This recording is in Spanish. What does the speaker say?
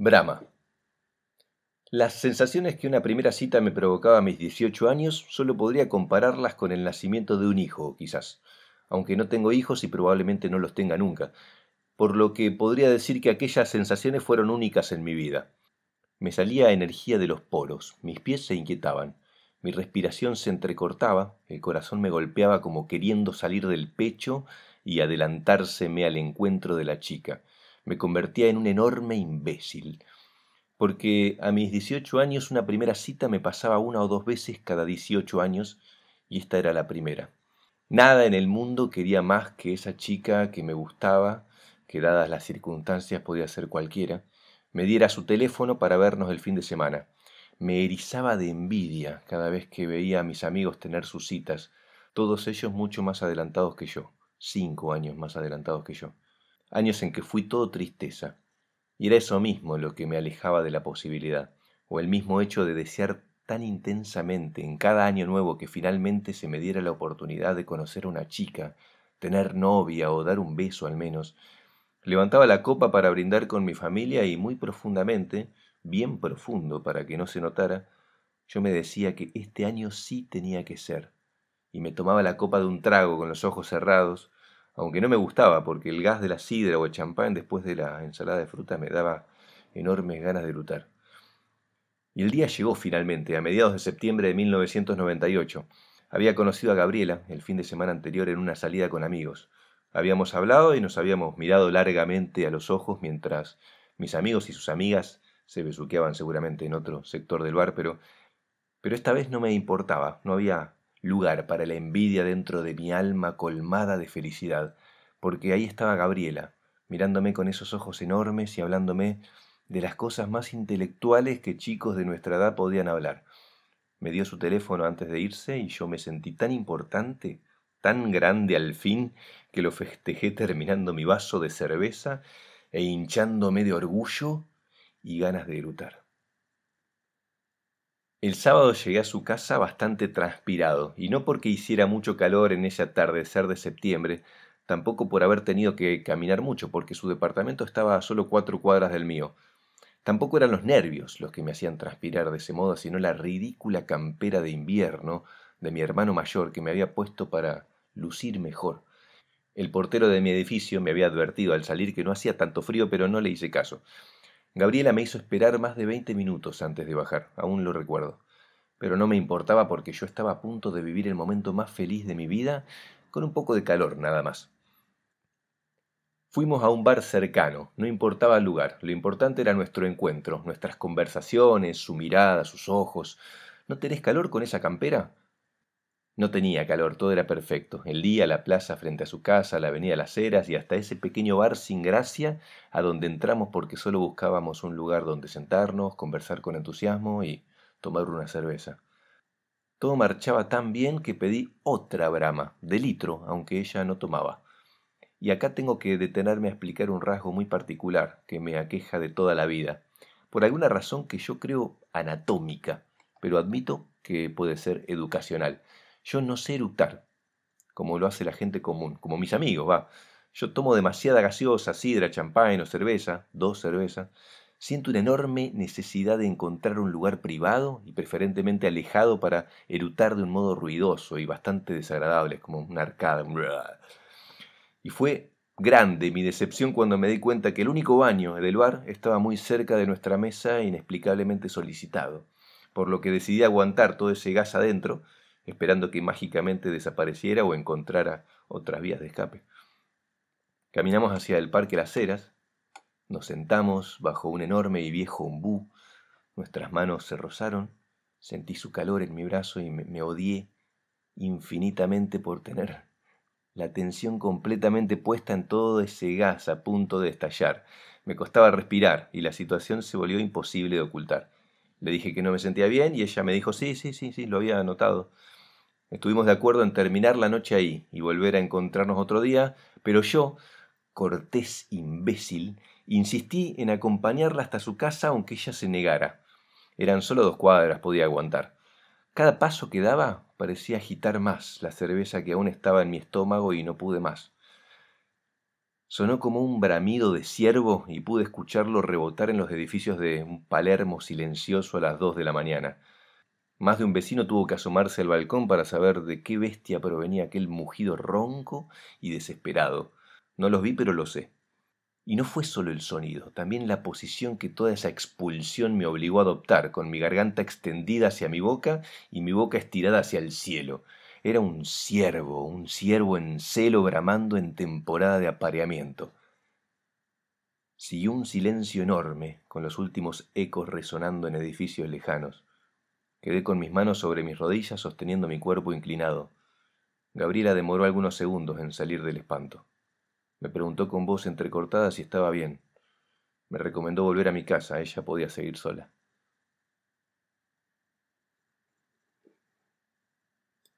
Brahma. Las sensaciones que una primera cita me provocaba a mis 18 años solo podría compararlas con el nacimiento de un hijo, quizás, aunque no tengo hijos y probablemente no los tenga nunca, por lo que podría decir que aquellas sensaciones fueron únicas en mi vida. Me salía energía de los poros, mis pies se inquietaban, mi respiración se entrecortaba, el corazón me golpeaba como queriendo salir del pecho y adelantárseme al encuentro de la chica me convertía en un enorme imbécil, porque a mis 18 años una primera cita me pasaba una o dos veces cada 18 años y esta era la primera. Nada en el mundo quería más que esa chica que me gustaba, que dadas las circunstancias podía ser cualquiera, me diera su teléfono para vernos el fin de semana. Me erizaba de envidia cada vez que veía a mis amigos tener sus citas, todos ellos mucho más adelantados que yo, cinco años más adelantados que yo años en que fui todo tristeza, y era eso mismo lo que me alejaba de la posibilidad, o el mismo hecho de desear tan intensamente en cada año nuevo que finalmente se me diera la oportunidad de conocer a una chica, tener novia o dar un beso al menos. Levantaba la copa para brindar con mi familia y muy profundamente, bien profundo para que no se notara, yo me decía que este año sí tenía que ser, y me tomaba la copa de un trago con los ojos cerrados, aunque no me gustaba porque el gas de la sidra o el champán después de la ensalada de fruta me daba enormes ganas de lutar. Y el día llegó finalmente, a mediados de septiembre de 1998. Había conocido a Gabriela el fin de semana anterior en una salida con amigos. Habíamos hablado y nos habíamos mirado largamente a los ojos mientras mis amigos y sus amigas se besuqueaban seguramente en otro sector del bar, pero, pero esta vez no me importaba, no había lugar para la envidia dentro de mi alma colmada de felicidad, porque ahí estaba Gabriela, mirándome con esos ojos enormes y hablándome de las cosas más intelectuales que chicos de nuestra edad podían hablar. Me dio su teléfono antes de irse y yo me sentí tan importante, tan grande al fin, que lo festejé terminando mi vaso de cerveza e hinchándome de orgullo y ganas de grutar. El sábado llegué a su casa bastante transpirado, y no porque hiciera mucho calor en ese atardecer de septiembre, tampoco por haber tenido que caminar mucho, porque su departamento estaba a solo cuatro cuadras del mío. Tampoco eran los nervios los que me hacían transpirar de ese modo, sino la ridícula campera de invierno de mi hermano mayor que me había puesto para lucir mejor. El portero de mi edificio me había advertido al salir que no hacía tanto frío, pero no le hice caso. Gabriela me hizo esperar más de veinte minutos antes de bajar, aún lo recuerdo. Pero no me importaba porque yo estaba a punto de vivir el momento más feliz de mi vida con un poco de calor nada más. Fuimos a un bar cercano, no importaba el lugar, lo importante era nuestro encuentro, nuestras conversaciones, su mirada, sus ojos. ¿No tenés calor con esa campera? No tenía calor, todo era perfecto. El día, la plaza frente a su casa, la avenida Las Heras y hasta ese pequeño bar sin gracia a donde entramos porque solo buscábamos un lugar donde sentarnos, conversar con entusiasmo y tomar una cerveza. Todo marchaba tan bien que pedí otra brama, de litro, aunque ella no tomaba. Y acá tengo que detenerme a explicar un rasgo muy particular que me aqueja de toda la vida, por alguna razón que yo creo anatómica, pero admito que puede ser educacional. Yo no sé eructar, como lo hace la gente común, como mis amigos, va. Yo tomo demasiada gaseosa, sidra, champán o cerveza, dos cervezas. Siento una enorme necesidad de encontrar un lugar privado y preferentemente alejado para erutar de un modo ruidoso y bastante desagradable, como una arcada. Y fue grande mi decepción cuando me di cuenta que el único baño del bar estaba muy cerca de nuestra mesa inexplicablemente solicitado, por lo que decidí aguantar todo ese gas adentro esperando que mágicamente desapareciera o encontrara otras vías de escape. Caminamos hacia el Parque Las Heras, nos sentamos bajo un enorme y viejo ombú, nuestras manos se rozaron, sentí su calor en mi brazo y me, odié infinitamente por tener la atención completamente puesta en todo ese gas a punto de estallar. Me costaba respirar y la situación se volvió imposible de ocultar. Le dije que no me sentía bien y ella me dijo sí, sí, sí, sí, lo había notado. Estuvimos de acuerdo en terminar la noche ahí y volver a encontrarnos otro día, pero yo, cortés imbécil, insistí en acompañarla hasta su casa aunque ella se negara. Eran solo dos cuadras, podía aguantar. Cada paso que daba parecía agitar más la cerveza que aún estaba en mi estómago y no pude más. Sonó como un bramido de ciervo y pude escucharlo rebotar en los edificios de un Palermo silencioso a las dos de la mañana. Más de un vecino tuvo que asomarse al balcón para saber de qué bestia provenía aquel mugido ronco y desesperado. No los vi, pero lo sé. Y no fue solo el sonido, también la posición que toda esa expulsión me obligó a adoptar, con mi garganta extendida hacia mi boca y mi boca estirada hacia el cielo, era un ciervo, un ciervo en celo bramando en temporada de apareamiento. Siguió un silencio enorme, con los últimos ecos resonando en edificios lejanos. Quedé con mis manos sobre mis rodillas sosteniendo mi cuerpo inclinado. Gabriela demoró algunos segundos en salir del espanto. Me preguntó con voz entrecortada si estaba bien. Me recomendó volver a mi casa, ella podía seguir sola.